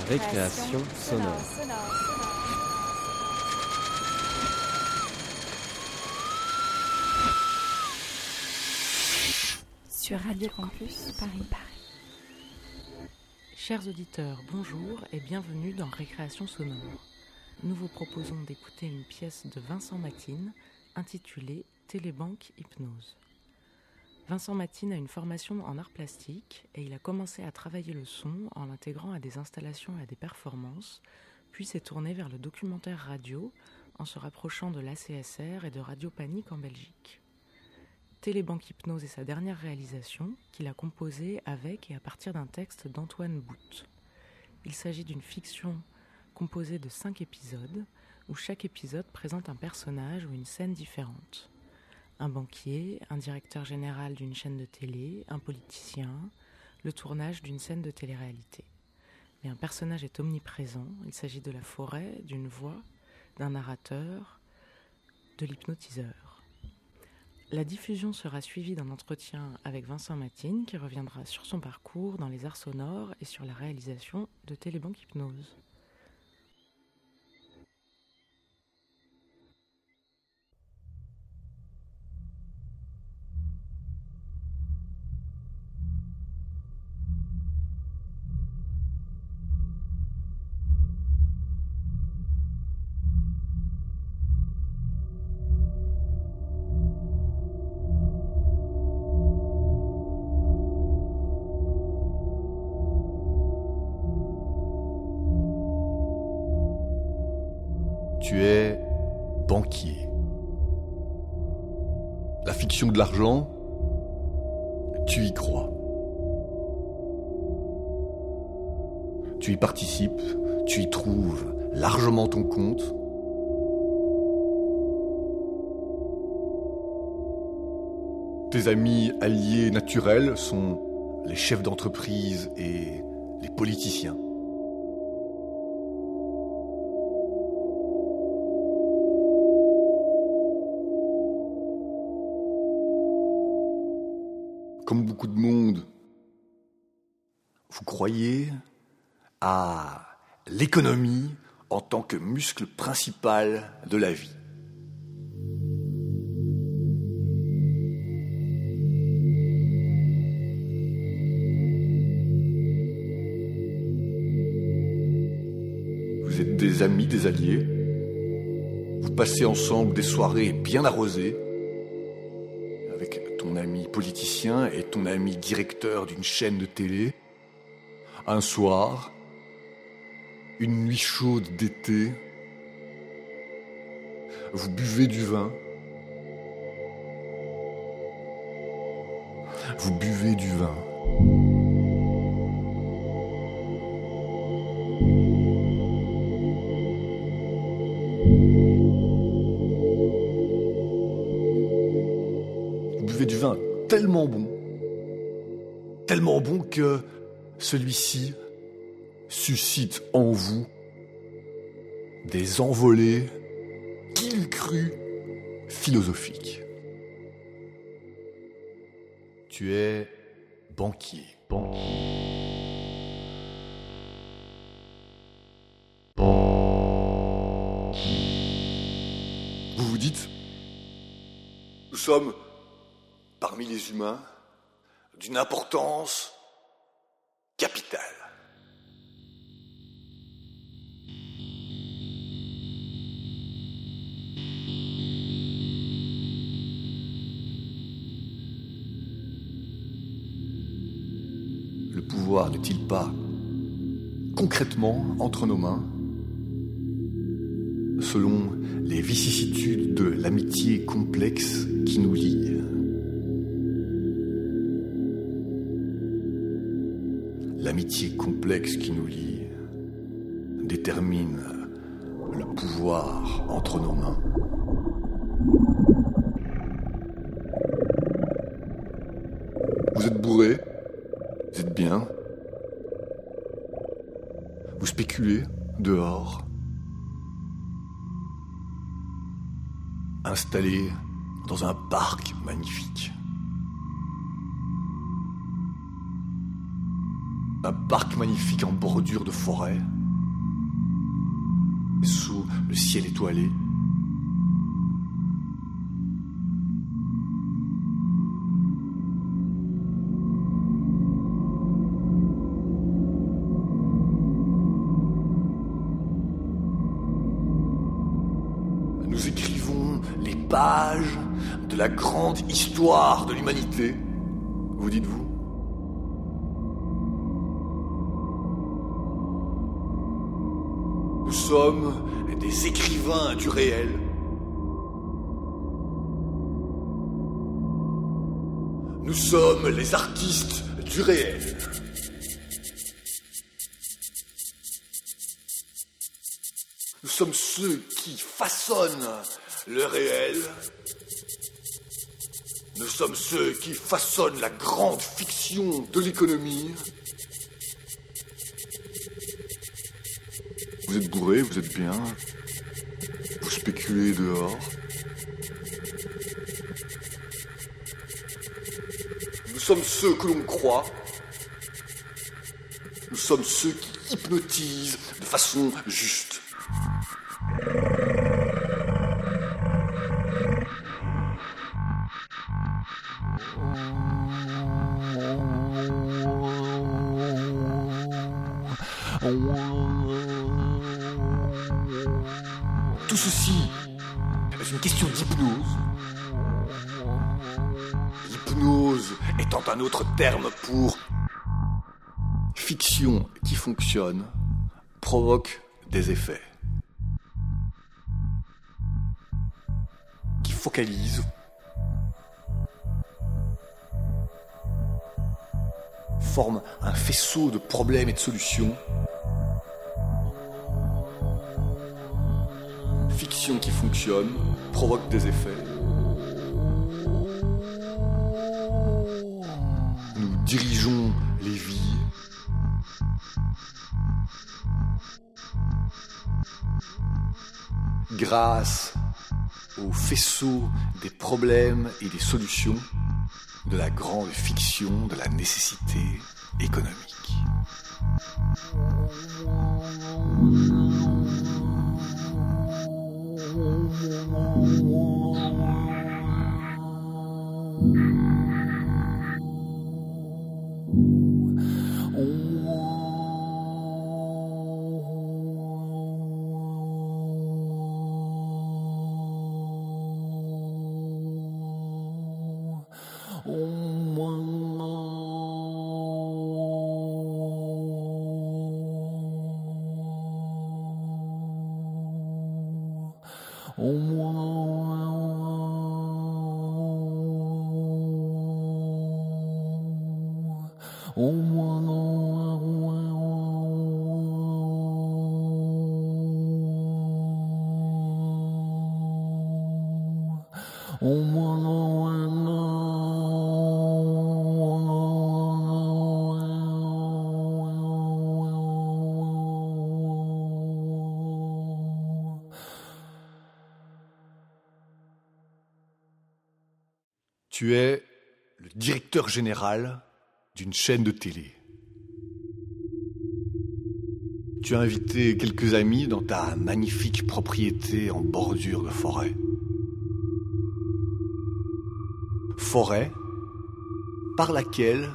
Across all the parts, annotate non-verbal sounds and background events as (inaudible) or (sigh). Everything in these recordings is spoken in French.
Récréation sonore. Sur Radio Campus Paris Paris. Chers auditeurs, bonjour et bienvenue dans Récréation sonore. Nous vous proposons d'écouter une pièce de Vincent Matine intitulée Télébanque Hypnose. Vincent Matine a une formation en art plastique et il a commencé à travailler le son en l'intégrant à des installations et à des performances, puis s'est tourné vers le documentaire radio en se rapprochant de l'ACSR et de Radio Panique en Belgique. Télébanque Hypnose est sa dernière réalisation qu'il a composée avec et à partir d'un texte d'Antoine Bout. Il s'agit d'une fiction composée de cinq épisodes où chaque épisode présente un personnage ou une scène différente un banquier, un directeur général d'une chaîne de télé, un politicien, le tournage d'une scène de télé-réalité. Mais un personnage est omniprésent, il s'agit de la forêt, d'une voix, d'un narrateur, de l'hypnotiseur. La diffusion sera suivie d'un entretien avec Vincent Matine qui reviendra sur son parcours dans les arts sonores et sur la réalisation de Télébanque Hypnose. Tu es banquier. La fiction de l'argent, tu y crois. Tu y participes, tu y trouves largement ton compte. Tes amis alliés naturels sont les chefs d'entreprise et les politiciens. Croyez à l'économie en tant que muscle principal de la vie. Vous êtes des amis, des alliés. Vous passez ensemble des soirées bien arrosées ton ami politicien et ton ami directeur d'une chaîne de télé. Un soir, une nuit chaude d'été, vous buvez du vin. Vous buvez du vin. du vin tellement bon, tellement bon que celui-ci suscite en vous des envolées qu'il crut philosophiques. Tu es banquier. Banquier. Vous vous dites, nous sommes parmi les humains d'une importance Le pouvoir n'est-il pas concrètement entre nos mains? Selon les vicissitudes de l'amitié complexe qui nous lie L'amitié complexe qui nous lie détermine le pouvoir entre nos mains. Vous êtes bourré, vous êtes bien, vous spéculez dehors, installé dans un parc magnifique. Magnifique en bordure de forêt. Sous le ciel étoilé. Nous écrivons les pages de la grande histoire de l'humanité. Vous dites-vous? Sommes des écrivains du réel. Nous sommes les artistes du réel. Nous sommes ceux qui façonnent le réel. Nous sommes ceux qui façonnent la grande fiction de l'économie. Vous êtes bourré, vous êtes bien. Vous spéculez dehors. Nous sommes ceux que l'on croit. Nous sommes ceux qui hypnotisent de façon juste. Un autre terme pour fiction qui fonctionne, provoque des effets. Qui focalise, forme un faisceau de problèmes et de solutions. Fiction qui fonctionne, provoque des effets. Dirigeons les vies. Grâce au faisceau des problèmes et des solutions de la grande fiction de la nécessité économique. Général d'une chaîne de télé. Tu as invité quelques amis dans ta magnifique propriété en bordure de forêt. Forêt par laquelle,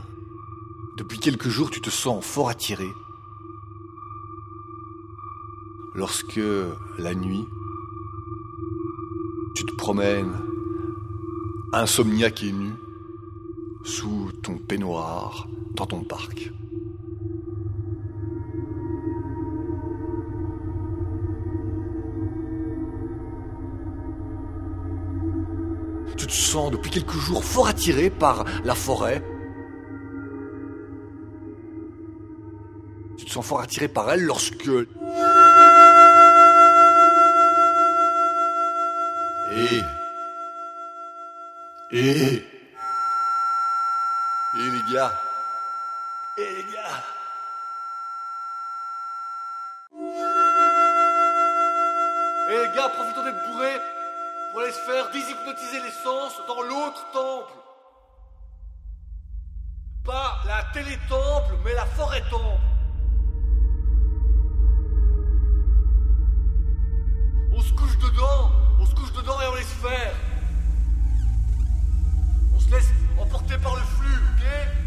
depuis quelques jours, tu te sens fort attiré. Lorsque, la nuit, tu te promènes insomniaque et nu, sous ton peignoir, dans ton parc. Tu te sens depuis quelques jours fort attiré par la forêt. Tu te sens fort attiré par elle lorsque... Et... Et... Les gars Et les gars les gars, profitons d'être bourrés pour aller se faire déshypnotiser les sens dans l'autre temple Pas la télé-temple, mais la forêt-temple. On se couche dedans, on se couche dedans et on laisse faire. On se laisse emporter par le flux, ok?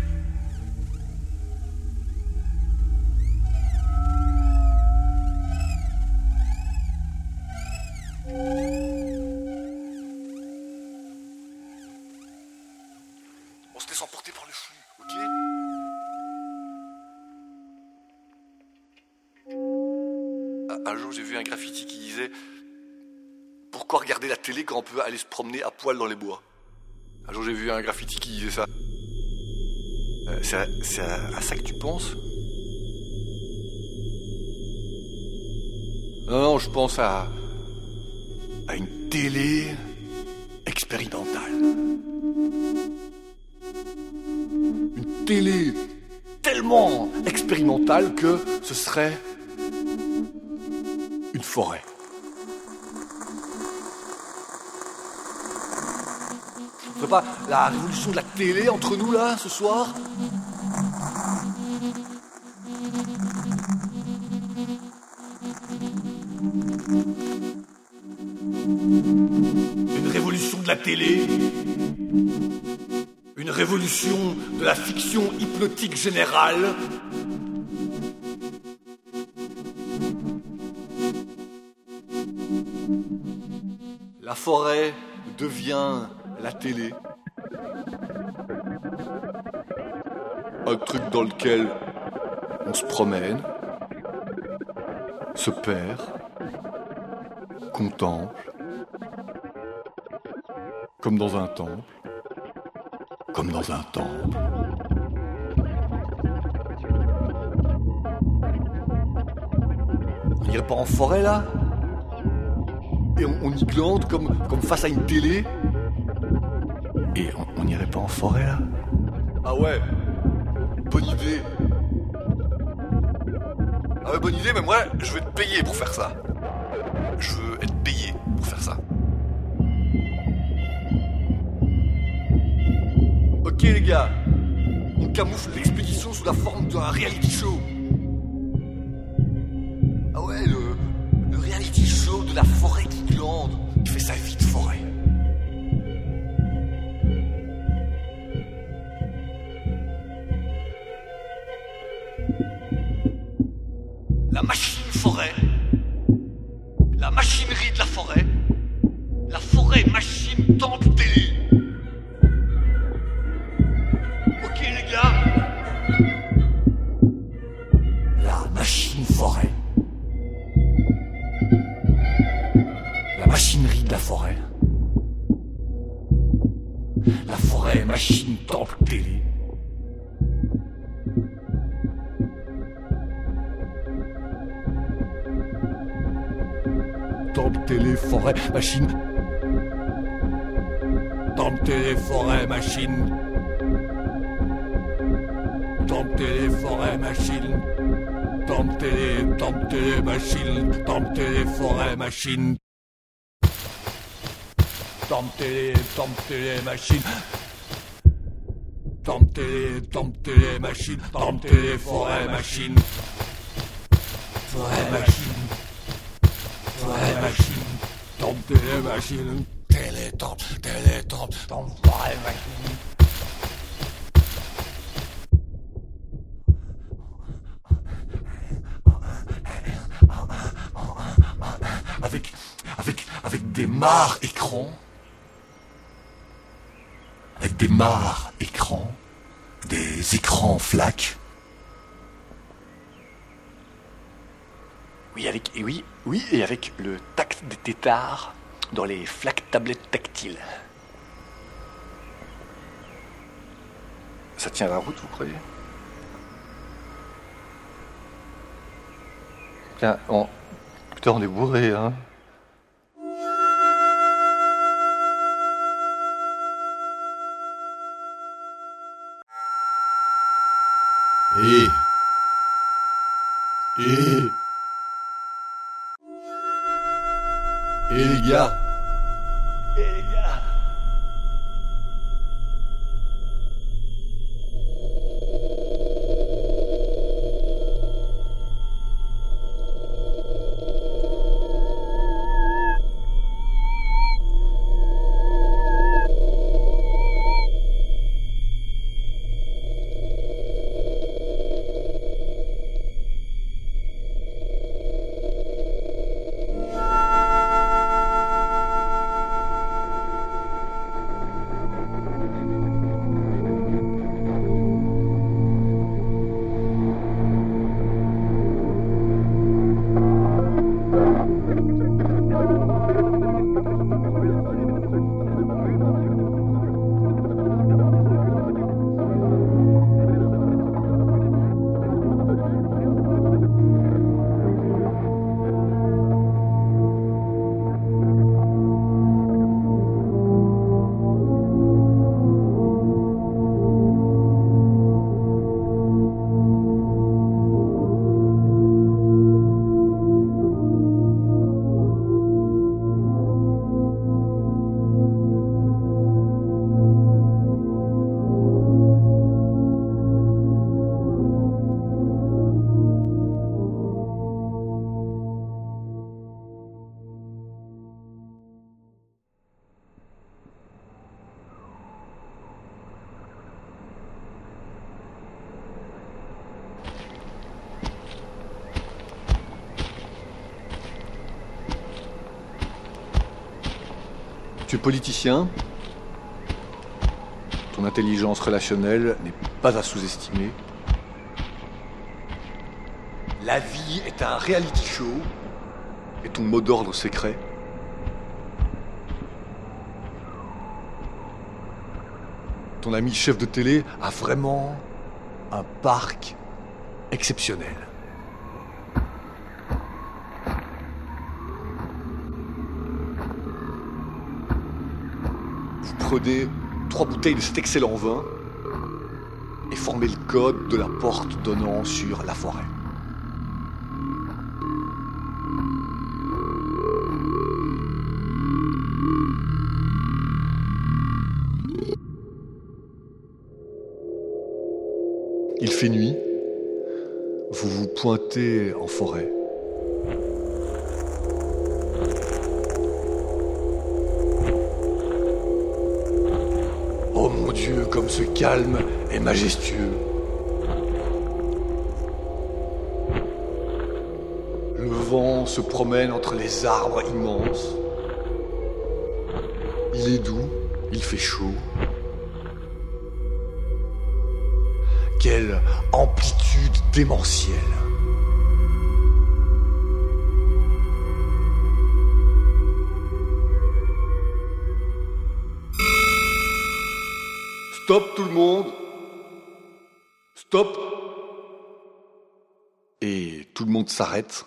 On se laisse emporter par le flux, ok Un- Un jour, j'ai vu un graffiti qui disait Pourquoi regarder la télé quand on peut aller se promener à poil dans les bois? Un jour, j'ai vu un graffiti qui disait ça. Euh, c'est à- à ça que tu penses? Non, non, je pense à. À une télé expérimentale. Une télé tellement expérimentale que ce serait une forêt. On pas la révolution de la télé entre nous là ce soir? Une révolution de la fiction hypnotique générale. La forêt devient la télé. Un truc dans lequel on se promène, se perd, contemple, comme dans un temple, comme dans un temple. On irait pas en forêt là? Et on, on y glande comme, comme face à une télé? Et on- on n'irait pas en forêt là? Ah ouais? Bonne idée. Ah ouais bonne idée mais moi je vais te payer pour faire ça. Je veux être camoufle l'expédition sous la forme d'un reality show. Ah ouais, le, le reality show de la forêt forêt machine. Temple télé, temple télé machine. Temple télé, temple télé machine. Temple télé forêt machine. Forêt machine. Forêt machine. Temple télé machine. Télé, temple, télé, temple, temple, forêt machine. avec, avec, avec des mares écrans, avec des mares écrans, des écrans flaques. Oui, avec, et oui, oui, et avec le tact des tétards dans les flaques tablettes tactiles. Ça tient la route, vous croyez? Putain, on... Putain, on est bourré, hein Et... Et... Et Tu es politicien. Ton intelligence relationnelle n'est pas à sous-estimer. La vie est un reality show. Et ton mot d'ordre secret Ton ami chef de télé a vraiment un parc exceptionnel. Vous prenez trois bouteilles de cet excellent vin et formez le code de la porte donnant sur la forêt. Il fait nuit. Vous vous pointez en forêt. Comme ce calme est majestueux. Le vent se promène entre les arbres immenses. Il est doux, il fait chaud. Quelle amplitude démentielle. Stop tout le monde. Stop. Et tout le monde s'arrête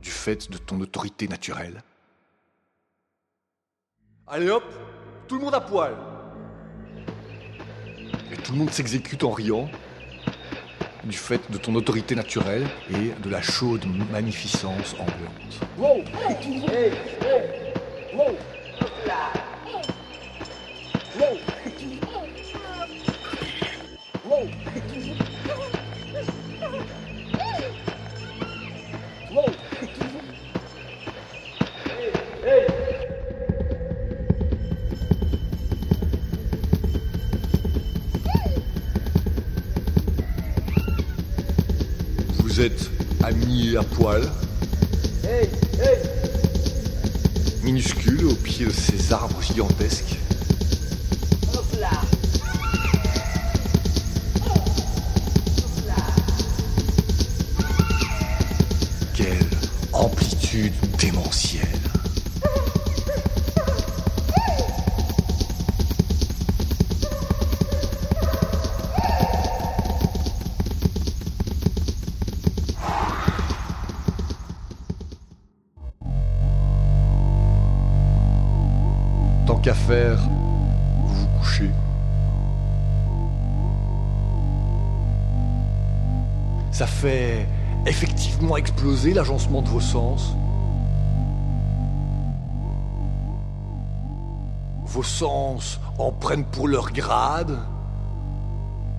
du fait de ton autorité naturelle. Allez hop, tout le monde à poil. Et tout le monde s'exécute en riant du fait de ton autorité naturelle et de la chaude magnificence ambiante. Vous êtes amis à poil. Minuscules au pied de ces arbres gigantesques. L'agencement de vos sens. Vos sens en prennent pour leur grade,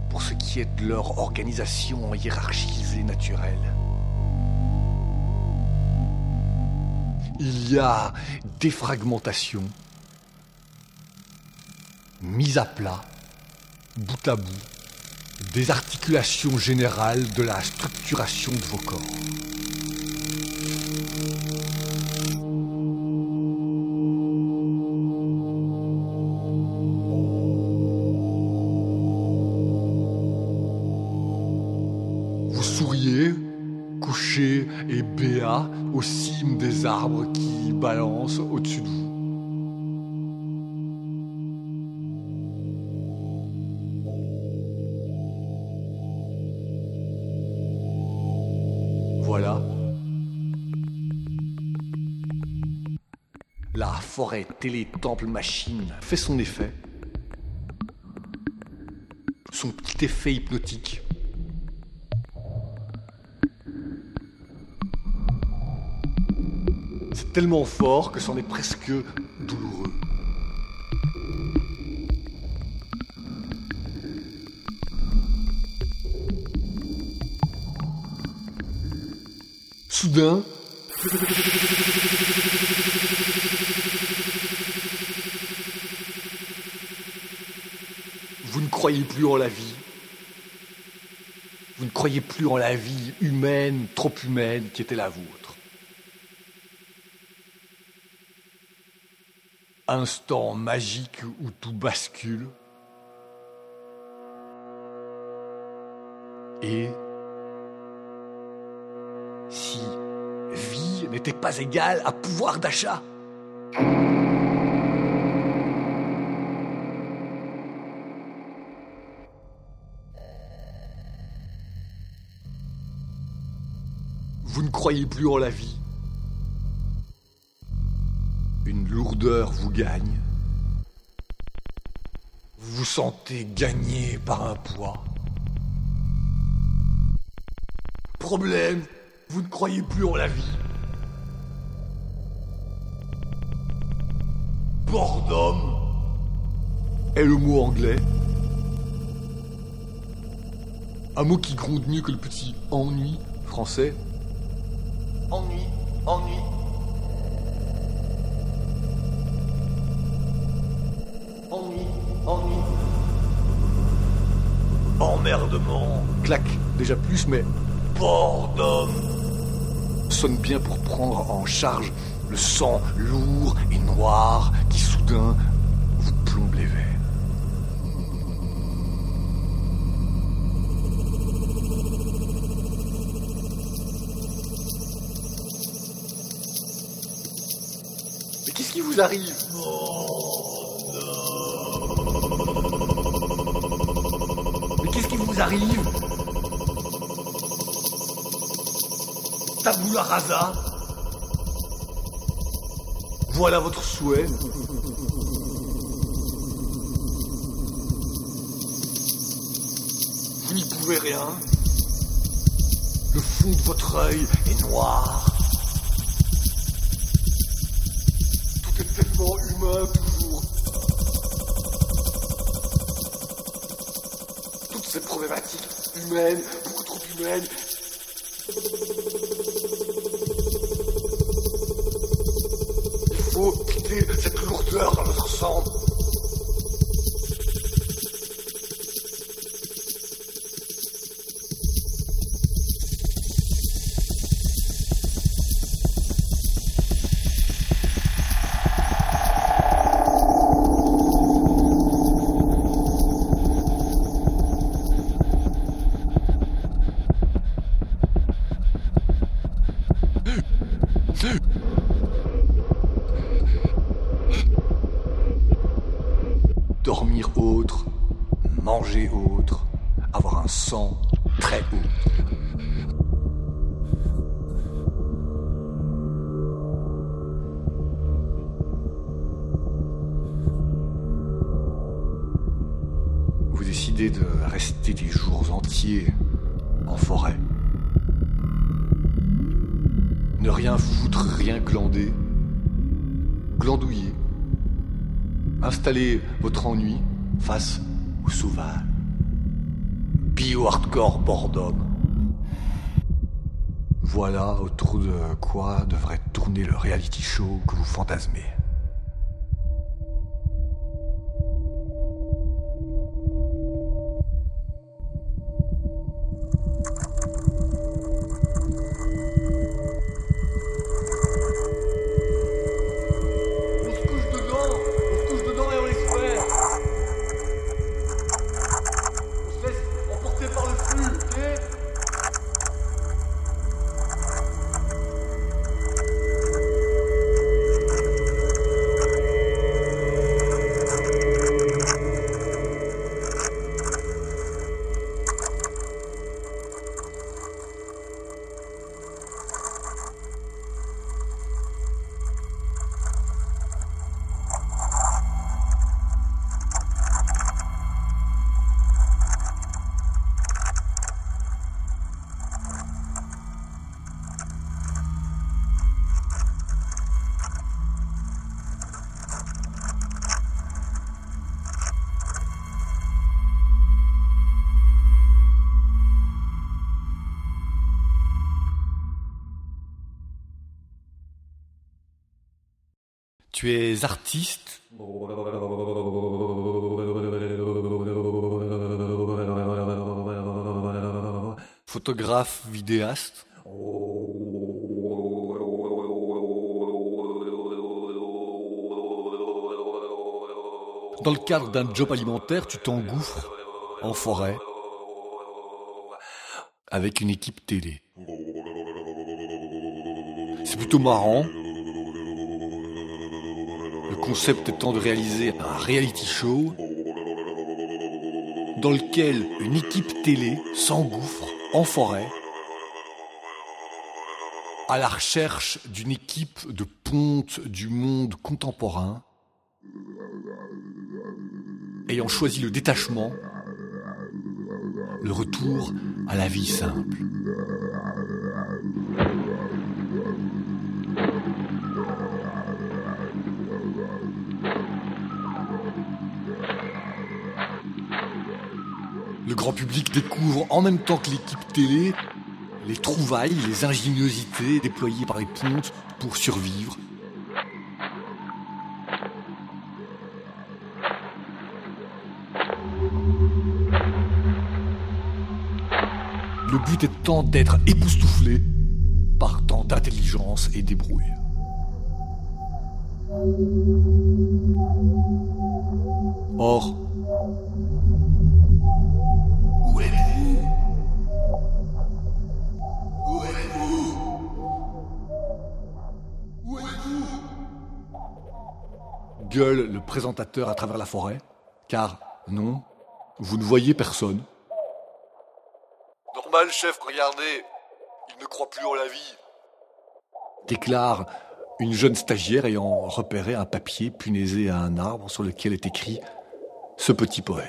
pour ce qui est de leur organisation hiérarchisée naturelle. Il y a défragmentation, mise à plat, bout à bout, des articulations générales de la structuration de vos corps. Vous souriez, couché et béat aux cimes des arbres qui balancent au-dessus de vous. Télé temple machine fait son effet. Son petit effet hypnotique. C'est tellement fort que c'en est presque douloureux. Soudain, croyez plus en la vie. Vous ne croyez plus en la vie humaine, trop humaine, qui était la vôtre. instant magique où tout bascule. Et si vie n'était pas égale à pouvoir d'achat Vous ne croyez plus en la vie. Une lourdeur vous gagne. Vous vous sentez gagné par un poids. Problème, vous ne croyez plus en la vie. Boredom est le mot anglais. Un mot qui gronde mieux que le petit ennui français. Ennui, ennui. Ennui, ennui. Emmerdement. Clac, déjà plus, mais boredom sonne bien pour prendre en charge le sang lourd et noir qui soudain vous plombe les veines. Qu'est-ce qui vous arrive Tabula rasa Voilà votre souhait. Vous n'y pouvez rien. Le fond de votre œil est noir. Tout est tellement humain toujours. Toutes ces humaines, beaucoup trop humaines, Il faut quitter cette lourdeur dans notre sang. Autour de quoi devrait tourner le reality show que vous fantasmez. Tu es artiste Photographe, vidéaste Dans le cadre d'un job alimentaire, tu t'engouffres en forêt avec une équipe télé. C'est plutôt marrant. Le concept étant de réaliser un reality show dans lequel une équipe télé s'engouffre en forêt à la recherche d'une équipe de ponte du monde contemporain ayant choisi le détachement, le retour à la vie simple. Grand public découvre en même temps que l'équipe télé les trouvailles, les ingéniosités déployées par les pontes pour survivre. Le but étant d'être époustouflé par tant d'intelligence et débrouille. Or, où êtes-vous? Où êtes-vous? Où êtes-vous? Gueule le présentateur à travers la forêt, car non, vous ne voyez personne. Normal, chef, regardez, il ne croit plus en la vie. Déclare une jeune stagiaire ayant repéré un papier punaisé à un arbre sur lequel est écrit ce petit poème.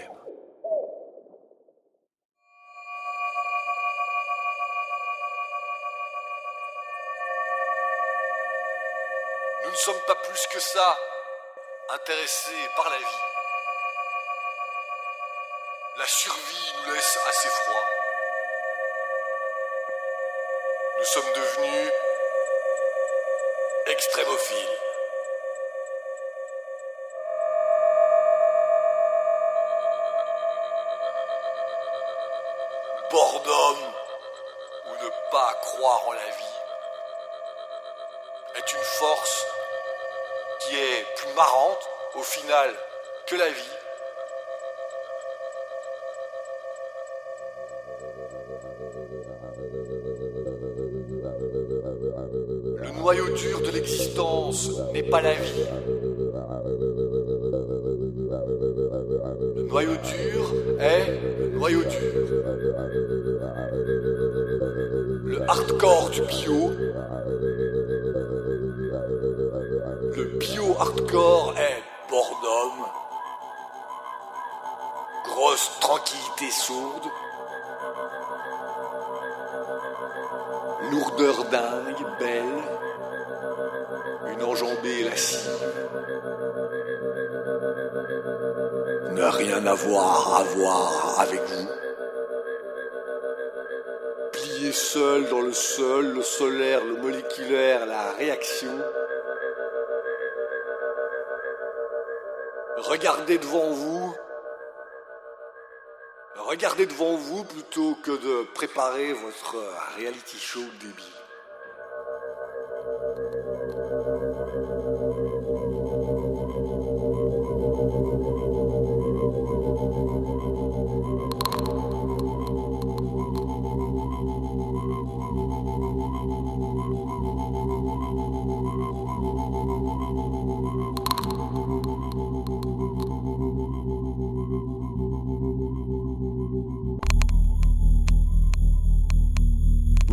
Par la vie. La survie nous laisse assez froid. Nous sommes devenus extrémophiles. Bord d'homme ou ne pas croire en la vie est une force qui est plus marrante au final que la vie. Le noyau dur de l'existence n'est pas la vie. Le noyau dur est le noyau dur. Le hardcore du bio. Le bio tranquillité sourde. Lourdeur dingue, belle. Une enjambée lascive. Ne rien avoir à voir avec vous. Plié seul dans le sol, le solaire, le moléculaire, la réaction. Regardez devant vous. Regardez devant vous plutôt que de préparer votre reality show débile.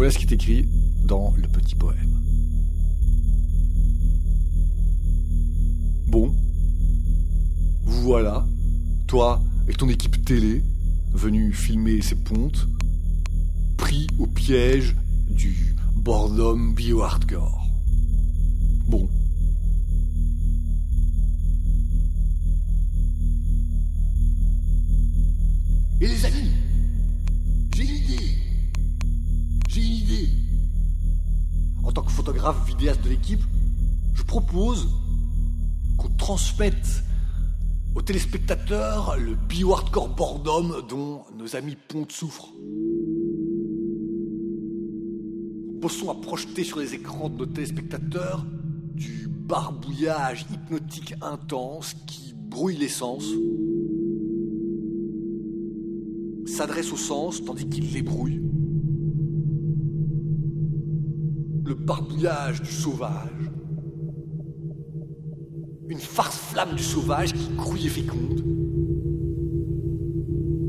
Voilà ce qui est écrit dans le petit poème. Bon, vous voilà, toi et ton équipe télé, venu filmer ces pontes, pris au piège du boredom bio-hardcore. Bon. Et les amis, En tant que photographe vidéaste de l'équipe, je propose qu'on transmette aux téléspectateurs le bio-hardcore boredom dont nos amis Ponte souffrent. Bossons à projeter sur les écrans de nos téléspectateurs du barbouillage hypnotique intense qui brouille les sens, s'adresse aux sens tandis qu'il les brouille. Barbouillage du sauvage, une farce flamme du sauvage qui grouille et féconde.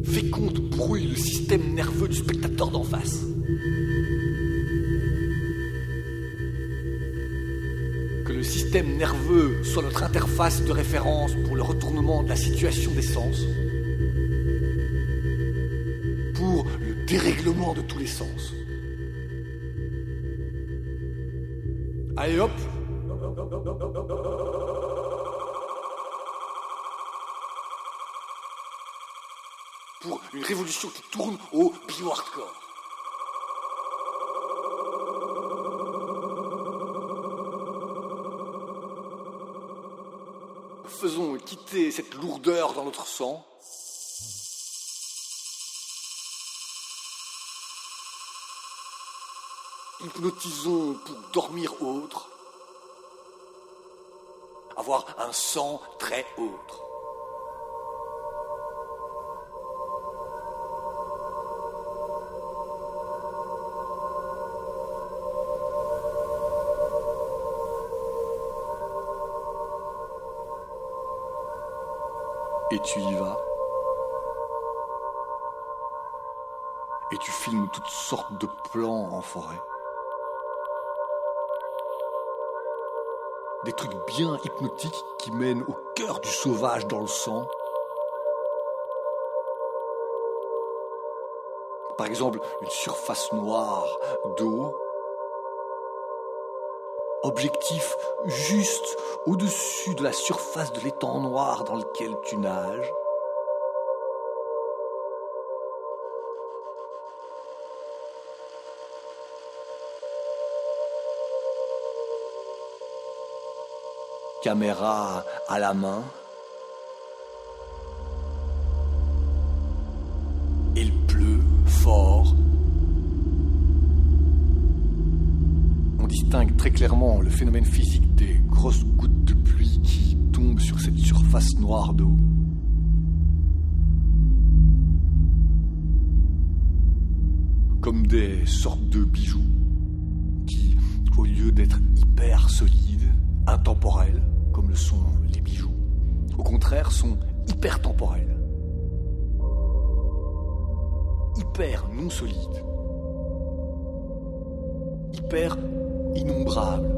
Féconde brouille le système nerveux du spectateur d'en face. Que le système nerveux soit notre interface de référence pour le retournement de la situation des sens, pour le dérèglement de tous les sens. Allez hop Pour une révolution qui tourne au bio-hardcore. Faisons quitter cette lourdeur dans notre sang. Hypnotisons pour dormir autre. Avoir un sang très autre. Et tu y vas. Et tu filmes toutes sortes de plans en forêt. Des trucs bien hypnotiques qui mènent au cœur du sauvage dans le sang. Par exemple, une surface noire d'eau. Objectif juste au-dessus de la surface de l'étang noir dans lequel tu nages. Caméra à la main. Il pleut fort. On distingue très clairement le phénomène physique des grosses gouttes de pluie qui tombent sur cette surface noire d'eau. Comme des sortes de bijoux qui, au lieu d'être hyper solides, intemporels, sont les bijoux, au contraire sont hyper temporels, hyper non solides, hyper innombrables.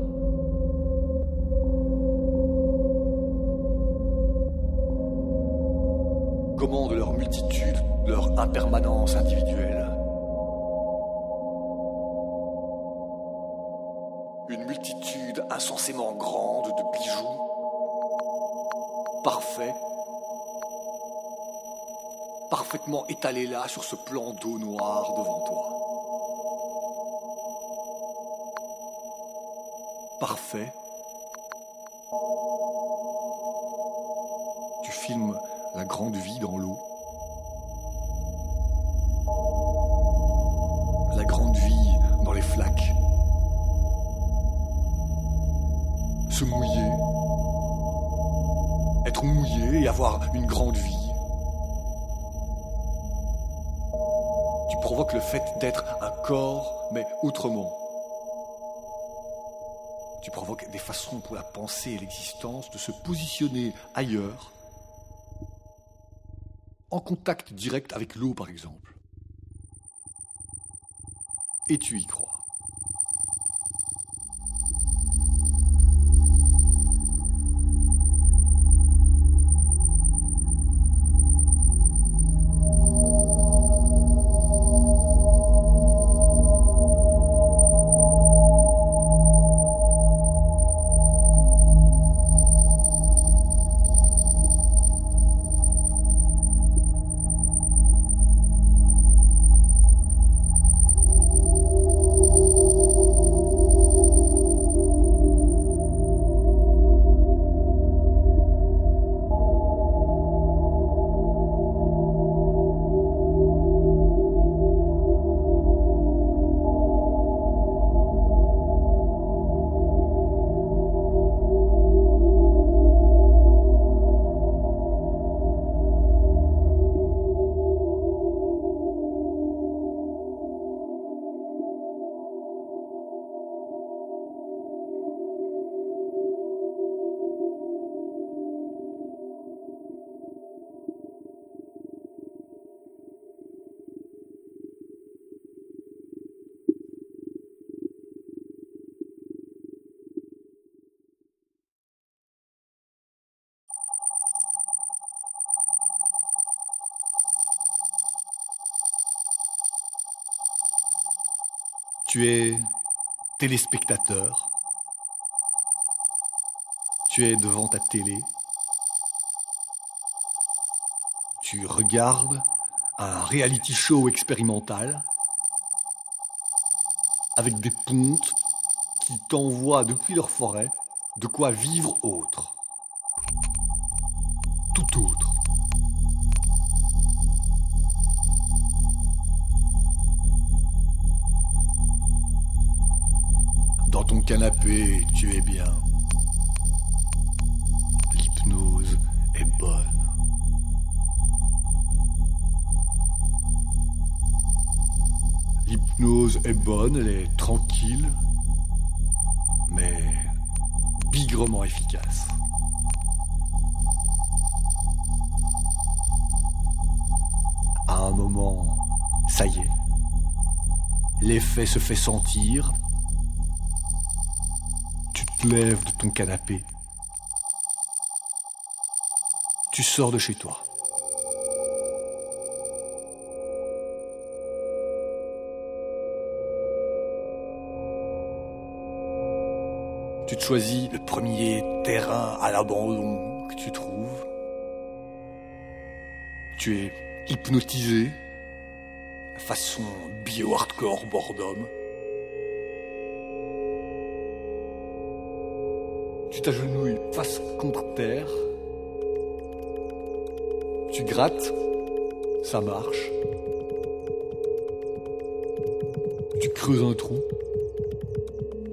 Comment de leur multitude, de leur impermanence individuelle, parfaits, parfaitement étalés là sur ce plan d'eau noire devant toi. Parfait. Tu filmes la grande vie dans l'eau. Une grande vie. Tu provoques le fait d'être un corps, mais autrement. Tu provoques des façons pour la pensée et l'existence de se positionner ailleurs, en contact direct avec l'eau par exemple. Et tu y crois. Tu es téléspectateur. Tu es devant ta télé. Tu regardes un reality show expérimental avec des pontes qui t'envoient depuis leur forêt de quoi vivre autre. Tout autre. Canapé, tu es bien. L'hypnose est bonne. L'hypnose est bonne, elle est tranquille, mais bigrement efficace. À un moment, ça y est, l'effet se fait sentir. Te lèves de ton canapé. Tu sors de chez toi. Tu te choisis le premier terrain à l'abandon que tu trouves. Tu es hypnotisé, façon bio-hardcore boredom. Tu t'agenouilles face contre terre. Tu grattes, ça marche. Tu creuses un trou.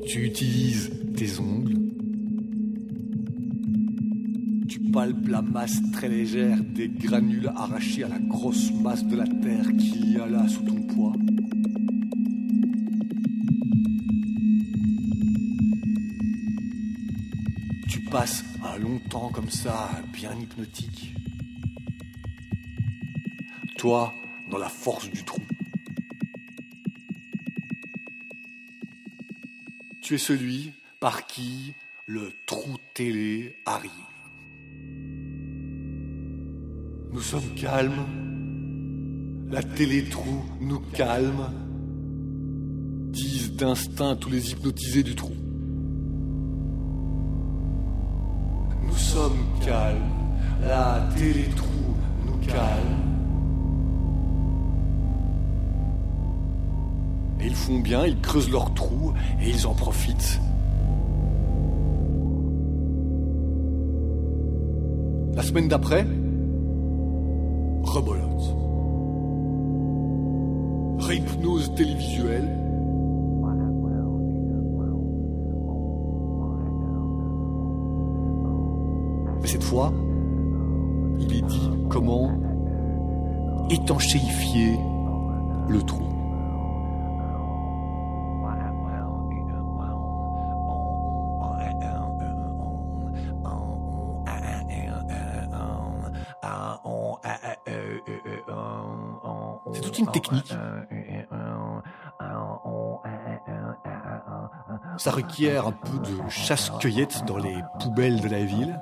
Tu utilises tes ongles. Tu palpes la masse très légère des granules arrachés à la grosse masse de la terre qu'il y a là sous ton poids. Tu passes un long temps comme ça, bien hypnotique. Toi, dans la force du trou. Tu es celui par qui le trou télé arrive. Nous sommes calmes. La télé-trou nous calme. Disent d'instinct tous les hypnotisés du trou. La télé-trou nous calme. Et ils font bien, ils creusent leur trou et ils en profitent. La semaine d'après, rebolote. Réhypnose télévisuelle. Mais cette fois, il est dit comment étanchéifier le trou. C'est toute une technique. Ça requiert un peu de chasse-cueillette dans les poubelles de la ville.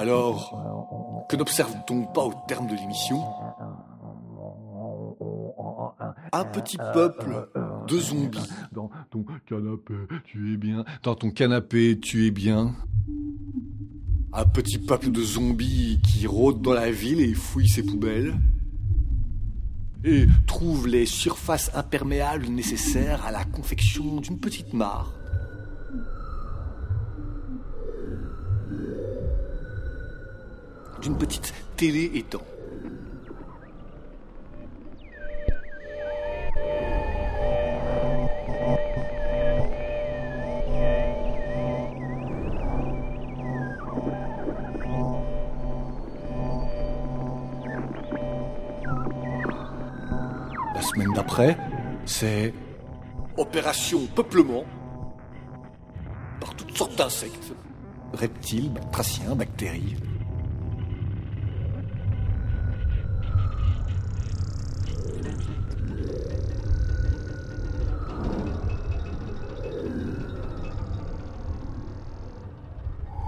Alors, que n'observe-t-on pas au terme de l'émission? Un petit peuple de zombies. Dans ton canapé, tu es bien. Dans ton canapé, tu es bien. Un petit peuple de zombies qui rôde dans la ville et fouille ses poubelles. Et trouve les surfaces imperméables nécessaires à la confection d'une petite mare. D'une petite télé étang. La semaine d'après, c'est opération peuplement par toutes sortes d'insectes, reptiles, batraciens, bactéries.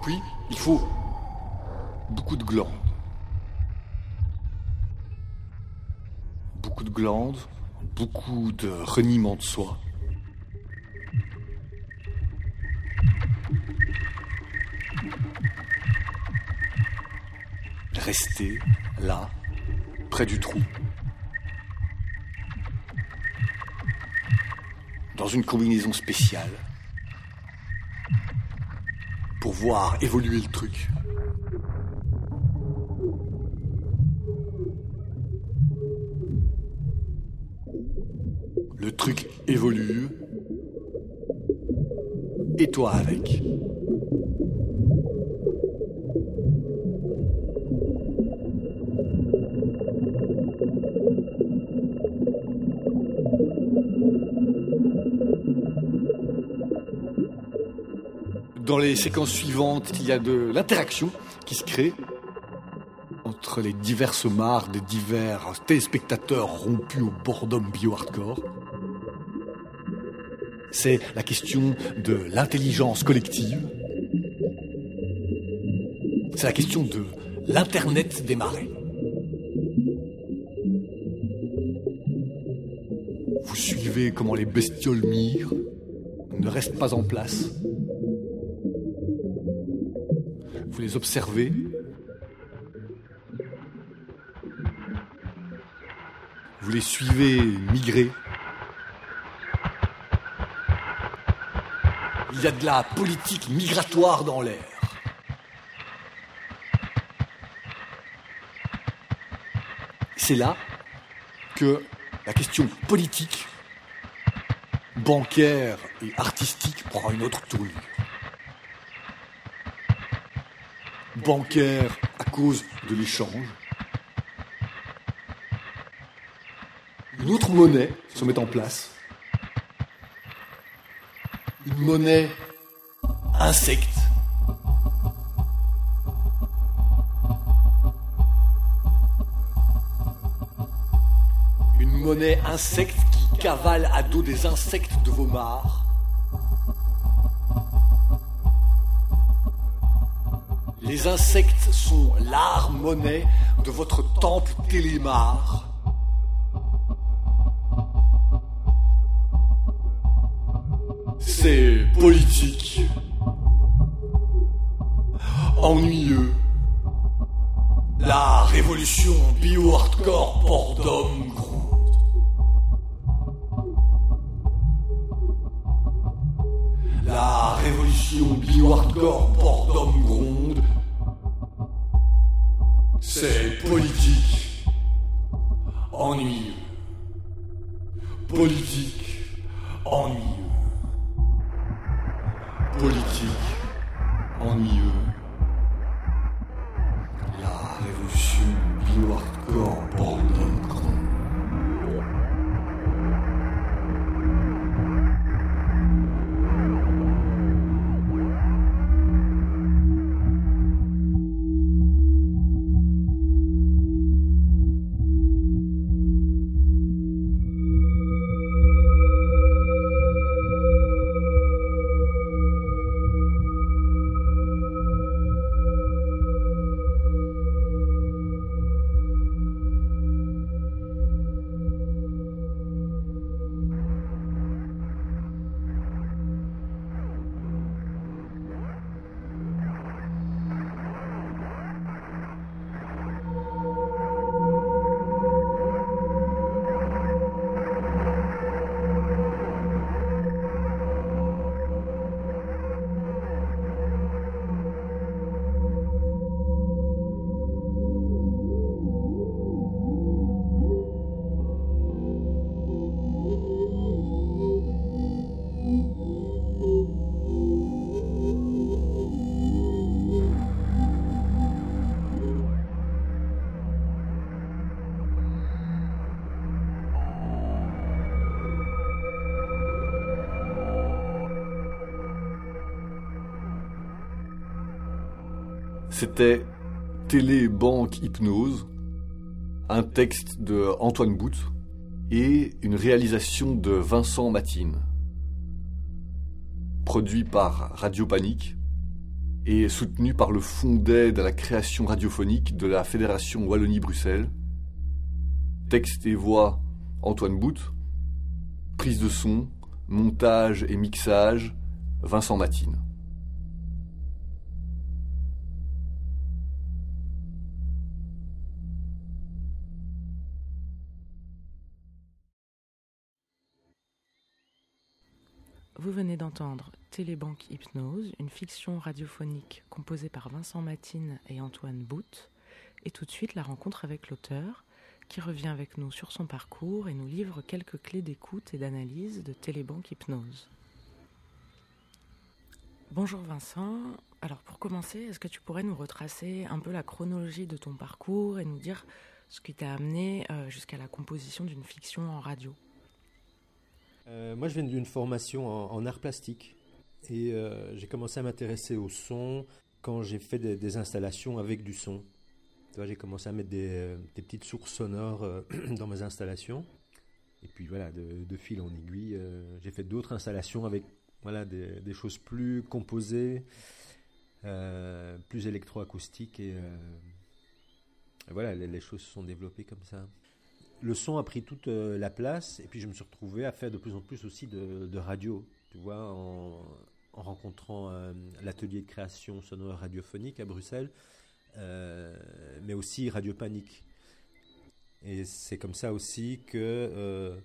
Puis, il faut beaucoup de glandes. Beaucoup de glandes, beaucoup de reniement de soi. Rester là, près du trou. Dans une combinaison spéciale, pour voir évoluer le truc. Le truc évolue. Et toi avec. Dans les séquences suivantes, il y a de l'interaction qui se crée entre les diverses mares des divers téléspectateurs rompus au boredom bio-hardcore. C'est la question de l'intelligence collective. C'est la question de l'Internet des marais. Vous suivez comment les bestioles mirent, ne restent pas en place. Les observez. Vous les suivez migrer. Il y a de la politique migratoire dans l'air. C'est là que la question politique, bancaire et artistique prend une autre tournure. Bancaire à cause de l'échange. Une autre monnaie se met en place. Une monnaie insecte. Une monnaie insecte qui cavale à dos des insectes de vos mares. Les insectes sont l'art monnaie de votre temple télémar. C'est politique. Ennuyeux. La révolution bio-hardcore C'était Télé Banque Hypnose, un texte de Antoine Bout et une réalisation de Vincent Matine. Produit par Radio Panique et soutenu par le Fonds d'aide à la création radiophonique de la Fédération Wallonie-Bruxelles. Texte et voix Antoine Bout. Prise de son, montage et mixage, Vincent Matine. Télébanque Hypnose, une fiction radiophonique composée par Vincent Matine et Antoine Bout, et tout de suite la rencontre avec l'auteur, qui revient avec nous sur son parcours et nous livre quelques clés d'écoute et d'analyse de Télébanque Hypnose. Bonjour Vincent, alors pour commencer, est-ce que tu pourrais nous retracer un peu la chronologie de ton parcours et nous dire ce qui t'a amené euh, jusqu'à la composition d'une fiction en radio? Euh, moi, je viens d'une formation en, art plastique et euh, j'ai commencé à m'intéresser au son quand j'ai fait des, installations avec du son. J'ai commencé à mettre des, euh, petites sources sonores (clears throat) dans mes installations. Et puis voilà, de, fil en aiguille, j'ai fait d'autres installations avec voilà, des, choses plus composées, plus électroacoustiques. Et, voilà, les, les, choses se sont développées comme ça le son a pris toute euh, la place et puis je me suis retrouvé à faire de plus en plus aussi de, radio, tu vois, en, rencontrant euh, l'atelier de création sonore radiophonique à Bruxelles, euh, mais aussi Radio Panique. Et c'est comme ça aussi que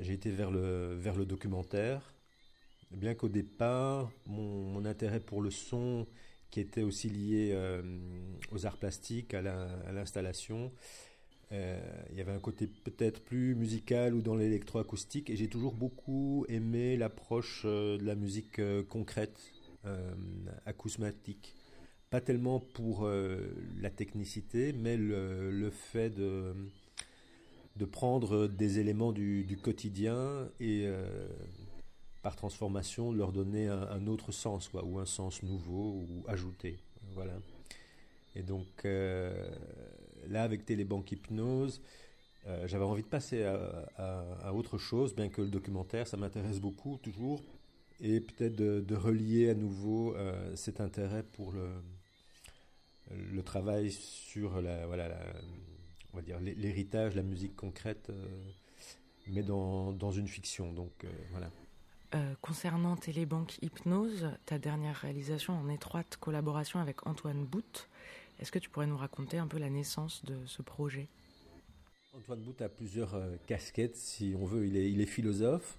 j'ai été vers le, documentaire, bien qu'au départ, mon, intérêt pour le son, qui était aussi lié aux arts plastiques, à l'installation, il y avait un côté peut-être plus musical ou dans l'électroacoustique et j'ai toujours beaucoup aimé l'approche euh, de la musique euh, concrète, acousmatique. Pas tellement pour la technicité, mais le, fait de, de prendre des éléments du, quotidien et par transformation leur donner un, autre sens ou un sens nouveau ou ajouté. Voilà. Et donc là, avec Télébanque Hypnose, euh, j'avais envie de passer à, autre chose, bien que le documentaire, ça m'intéresse beaucoup toujours, et peut-être de, relier à nouveau euh, cet intérêt pour le, travail sur la, voilà, on va dire l'héritage, la musique concrète, euh, mais dans, dans, une fiction. Donc voilà. concernant Télébanque Hypnose, ta dernière réalisation en étroite collaboration avec Antoine Bout, est-ce que tu pourrais nous raconter un peu la naissance de ce projet? Antoine Bout a plusieurs euh, casquettes, si on veut. Il est, il est philosophe,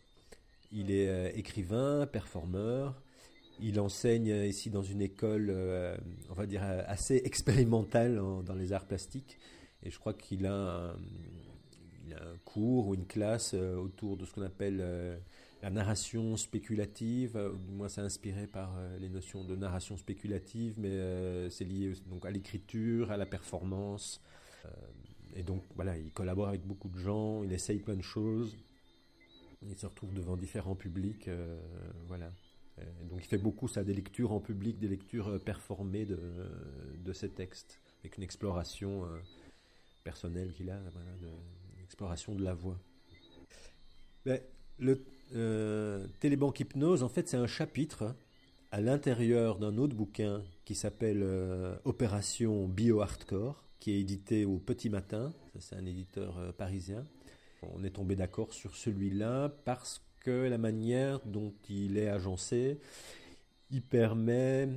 il est euh, écrivain, performeur. Il enseigne ici dans une école, euh, on va dire, assez expérimentale dans les arts plastiques. Et je crois qu'il a, un, cours ou une classe autour de ce qu'on appelle la narration spéculative, euh, du moins c'est inspiré par euh, les notions de narration spéculative, mais euh, c'est lié donc à l'écriture, à la performance. et donc voilà, il collabore avec beaucoup de gens, il essaye plein de choses, il se retrouve devant différents publics, voilà. donc il fait beaucoup ça, des lectures en public, des lectures performées de, de ses textes, avec une exploration personnelle qu'il a, voilà, une exploration de la voix. Le, euh, Télébanque Hypnose, en fait, c'est un chapitre à l'intérieur d'un autre bouquin qui s'appelle euh, Opération Bio Hardcore, qui est édité au Petit Matin. C'est un éditeur euh, parisien. On est tombé d'accord sur celui-là parce que la manière dont il est agencé, il permet,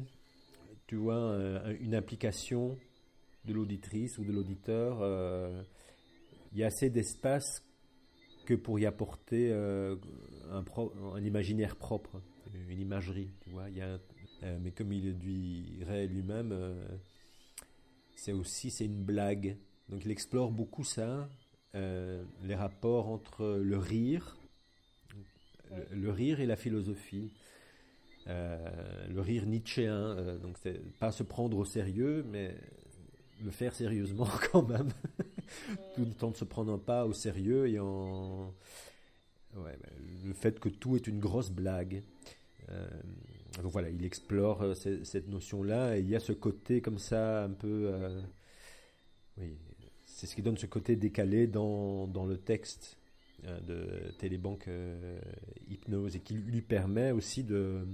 tu vois, une implication de l'auditrice ou de l'auditeur. il y a assez d'espace que pour y apporter euh, un, un, imaginaire propre, une imagerie, tu vois. Il y a, euh, mais comme il le dirait lui-même, euh, c'est aussi c'est une blague. Donc il explore beaucoup ça, les rapports entre le rire, le, rire et la philosophie. le rire nietzschéen, donc c'est pas se prendre au sérieux, mais le faire sérieusement (laughs) quand même, tout en ne se prenant pas au sérieux et en le fait que tout est une grosse blague. Euh, donc voilà, il explore euh, cette notion-là et il y a ce côté comme ça un peu, euh, oui, c'est ce qui donne ce côté décalé dans, dans le texte de Télébanque Hypnose et qui lui permet aussi de,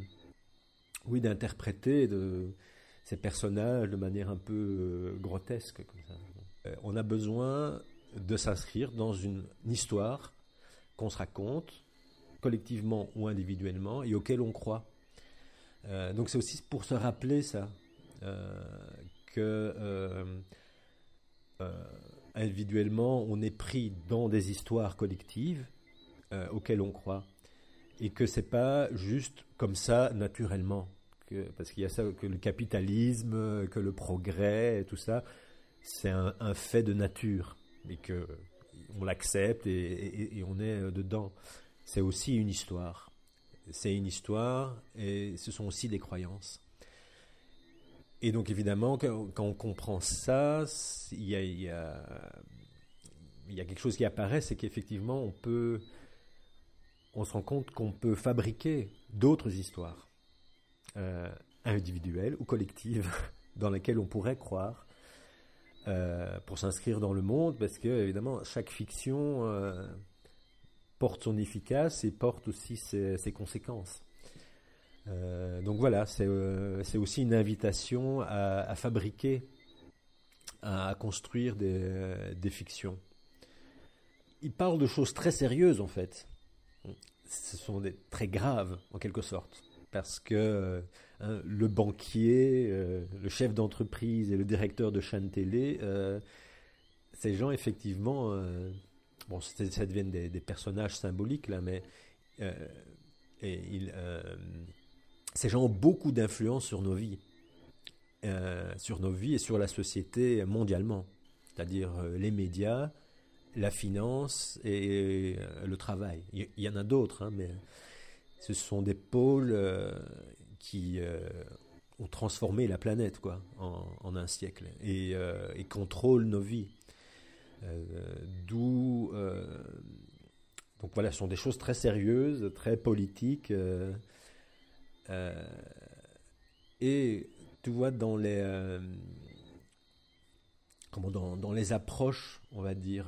oui, d'interpréter de ces personnages de manière un peu grotesque. On a besoin de s'inscrire dans une histoire qu'on se raconte, collectivement ou individuellement, et auquel on croit. Euh, donc c'est aussi pour se rappeler ça, euh, que individuellement on est pris dans des histoires collectives auxquelles on croit, et que c'est pas juste comme ça naturellement parce qu'il y a ça, que le capitalisme, que le progrès, tout ça, c'est un, fait de nature, et que on l'accepte et, on est dedans. C'est aussi une histoire. C'est une histoire et ce sont aussi des croyances. Et donc évidemment, quand, on comprend ça, il y a, quelque chose qui apparaît, c'est qu'effectivement, on peut, on se rend compte qu'on peut fabriquer d'autres histoires. Euh, individuelle ou collective (laughs) dans laquelle on pourrait croire euh, pour s'inscrire dans le monde, parce que évidemment chaque fiction euh, porte son efficace et porte aussi ses, conséquences. donc voilà, c'est aussi une invitation à, fabriquer, à, construire des, des, fictions. Il parle de choses très sérieuses en fait. Ce sont des très graves en quelque sorte parce que euh, hein, le banquier, euh, le chef d'entreprise et le directeur de chaîne télé, euh, ces gens effectivement, bon, ça devient des, personnages symboliques là, mais ces gens ont beaucoup d'influence sur nos vies, sur nos vies et sur la société mondialement, c'est-à-dire les médias, la finance et le travail. Il y, en a d'autres, hein, mais ce sont des pôles euh, qui euh, ont transformé la planète quoi, en, un siècle et, euh, contrôlent nos vies. D'où. donc voilà, ce sont des choses très sérieuses, très politiques. et tu vois, dans les. Dans, dans, les approches, on va dire,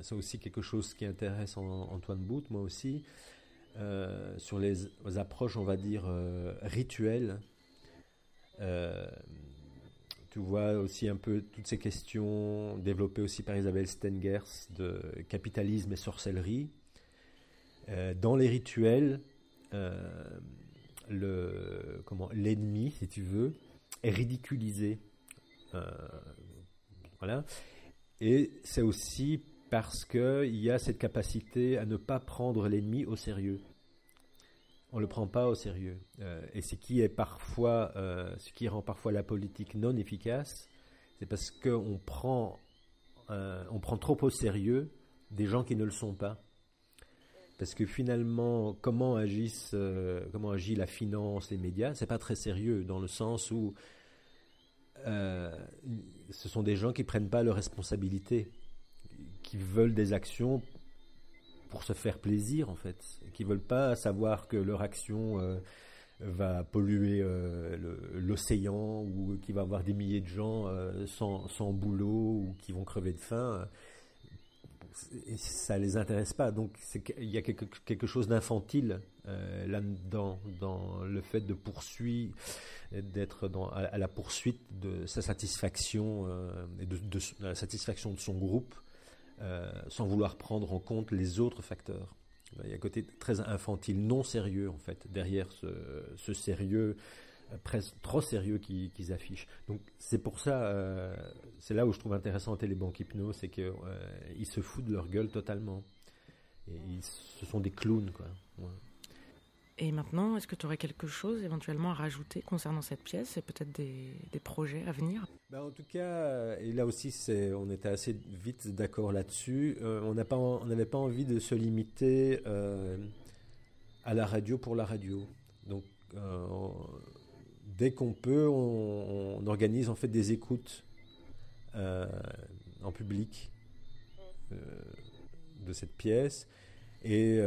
c'est aussi quelque chose qui intéresse Antoine Bout, moi aussi. Euh, sur les, approches, on va dire, euh, rituelles. Euh, tu vois aussi un peu toutes ces questions développées aussi par Isabelle Stengers de capitalisme et sorcellerie. dans les rituels, le comment l'ennemi, si tu veux, est ridiculisé. voilà. Et c'est aussi parce qu'il y a cette capacité à ne pas prendre l'ennemi au sérieux. On ne le prend pas au sérieux. Euh, et ce qui est parfois, euh, ce qui rend parfois la politique non efficace, c'est parce qu'on prend, euh, on prend trop au sérieux des gens qui ne le sont pas. Parce que finalement, comment agissent, comment agit la finance, les médias, c'est pas très sérieux dans le sens où ce sont des gens qui prennent pas leurs responsabilités qui veulent des actions pour se faire plaisir en fait, qui veulent pas savoir que leur action euh, va polluer euh, l'océan ou qu'il va avoir des milliers de gens euh, sans, boulot ou qui vont crever de faim. Et ça les intéresse pas. Donc il y a quelque, chose d'infantile là-dedans, dans le fait de poursuivre, d'être à, la poursuite de sa satisfaction et de, la satisfaction de son groupe euh, sans vouloir prendre en compte les autres facteurs. Il y a un côté très infantile, non sérieux en fait, derrière ce, sérieux, euh, presque trop sérieux qu'ils affichent. Donc c'est pour ça, euh, c'est là où je trouve intéressant les banques hypno, c'est qu'ils se foutent de leur gueule totalement. Et ce sont des clowns quoi. Et maintenant, est-ce que tu aurais quelque chose éventuellement à rajouter concernant cette pièce et peut-être des, projets à venir? Ben, En tout cas, et là aussi, on était assez vite d'accord là-dessus. Euh, on n'avait pas, envie de se limiter euh, à la radio pour la radio. Donc, euh, dès qu'on peut, on, organise en fait des écoutes en public de cette pièce. Et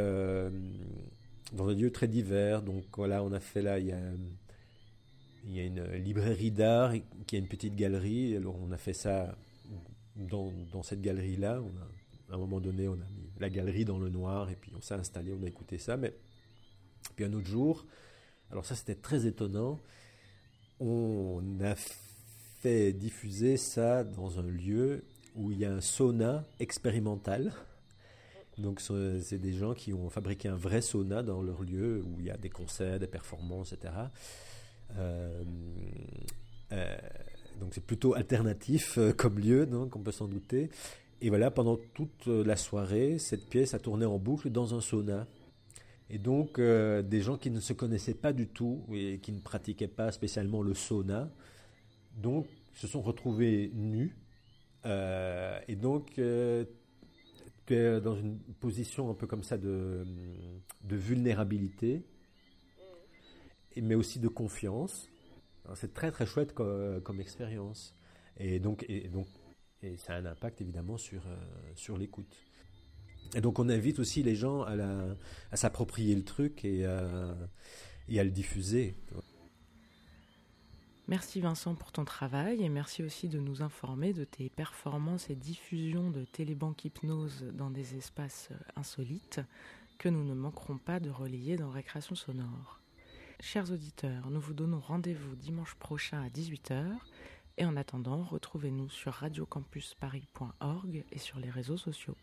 dans un lieu très divers. Donc voilà, on a fait là, il y a, une librairie d'art qui a une petite galerie. Alors on a fait ça dans, cette galerie-là. À un moment donné, on a mis la galerie dans le noir et puis on s'est installé, on a écouté ça. Mais puis un autre jour, alors ça c'était très étonnant, on a fait diffuser ça dans un lieu où il y a un sauna expérimental. Donc c'est des gens qui ont fabriqué un vrai sauna dans leur lieu où il y a des concerts, des performances, etc. Euh, euh, donc c'est plutôt alternatif euh, comme lieu, donc on peut s'en douter. Et voilà, pendant toute la soirée, cette pièce a tourné en boucle dans un sauna. Et donc des gens qui ne se connaissaient pas du tout et qui ne pratiquaient pas spécialement le sauna, donc se sont retrouvés nus. et donc tu es dans une position un peu comme ça de, de vulnérabilité mais aussi de confiance. C'est très très chouette comme, expérience. Et donc, et donc et ça a un impact évidemment sur, euh, sur l'écoute. Et donc on invite aussi les gens à, à s'approprier le truc et, et à le diffuser. Merci Vincent pour ton travail et merci aussi de nous informer de tes performances et diffusions de télébanque hypnose dans des espaces insolites que nous ne manquerons pas de relayer dans Récréation sonore. Chers auditeurs, nous vous donnons rendez-vous dimanche prochain à 18h et en attendant, retrouvez-nous sur radiocampusparis.org et sur les réseaux sociaux.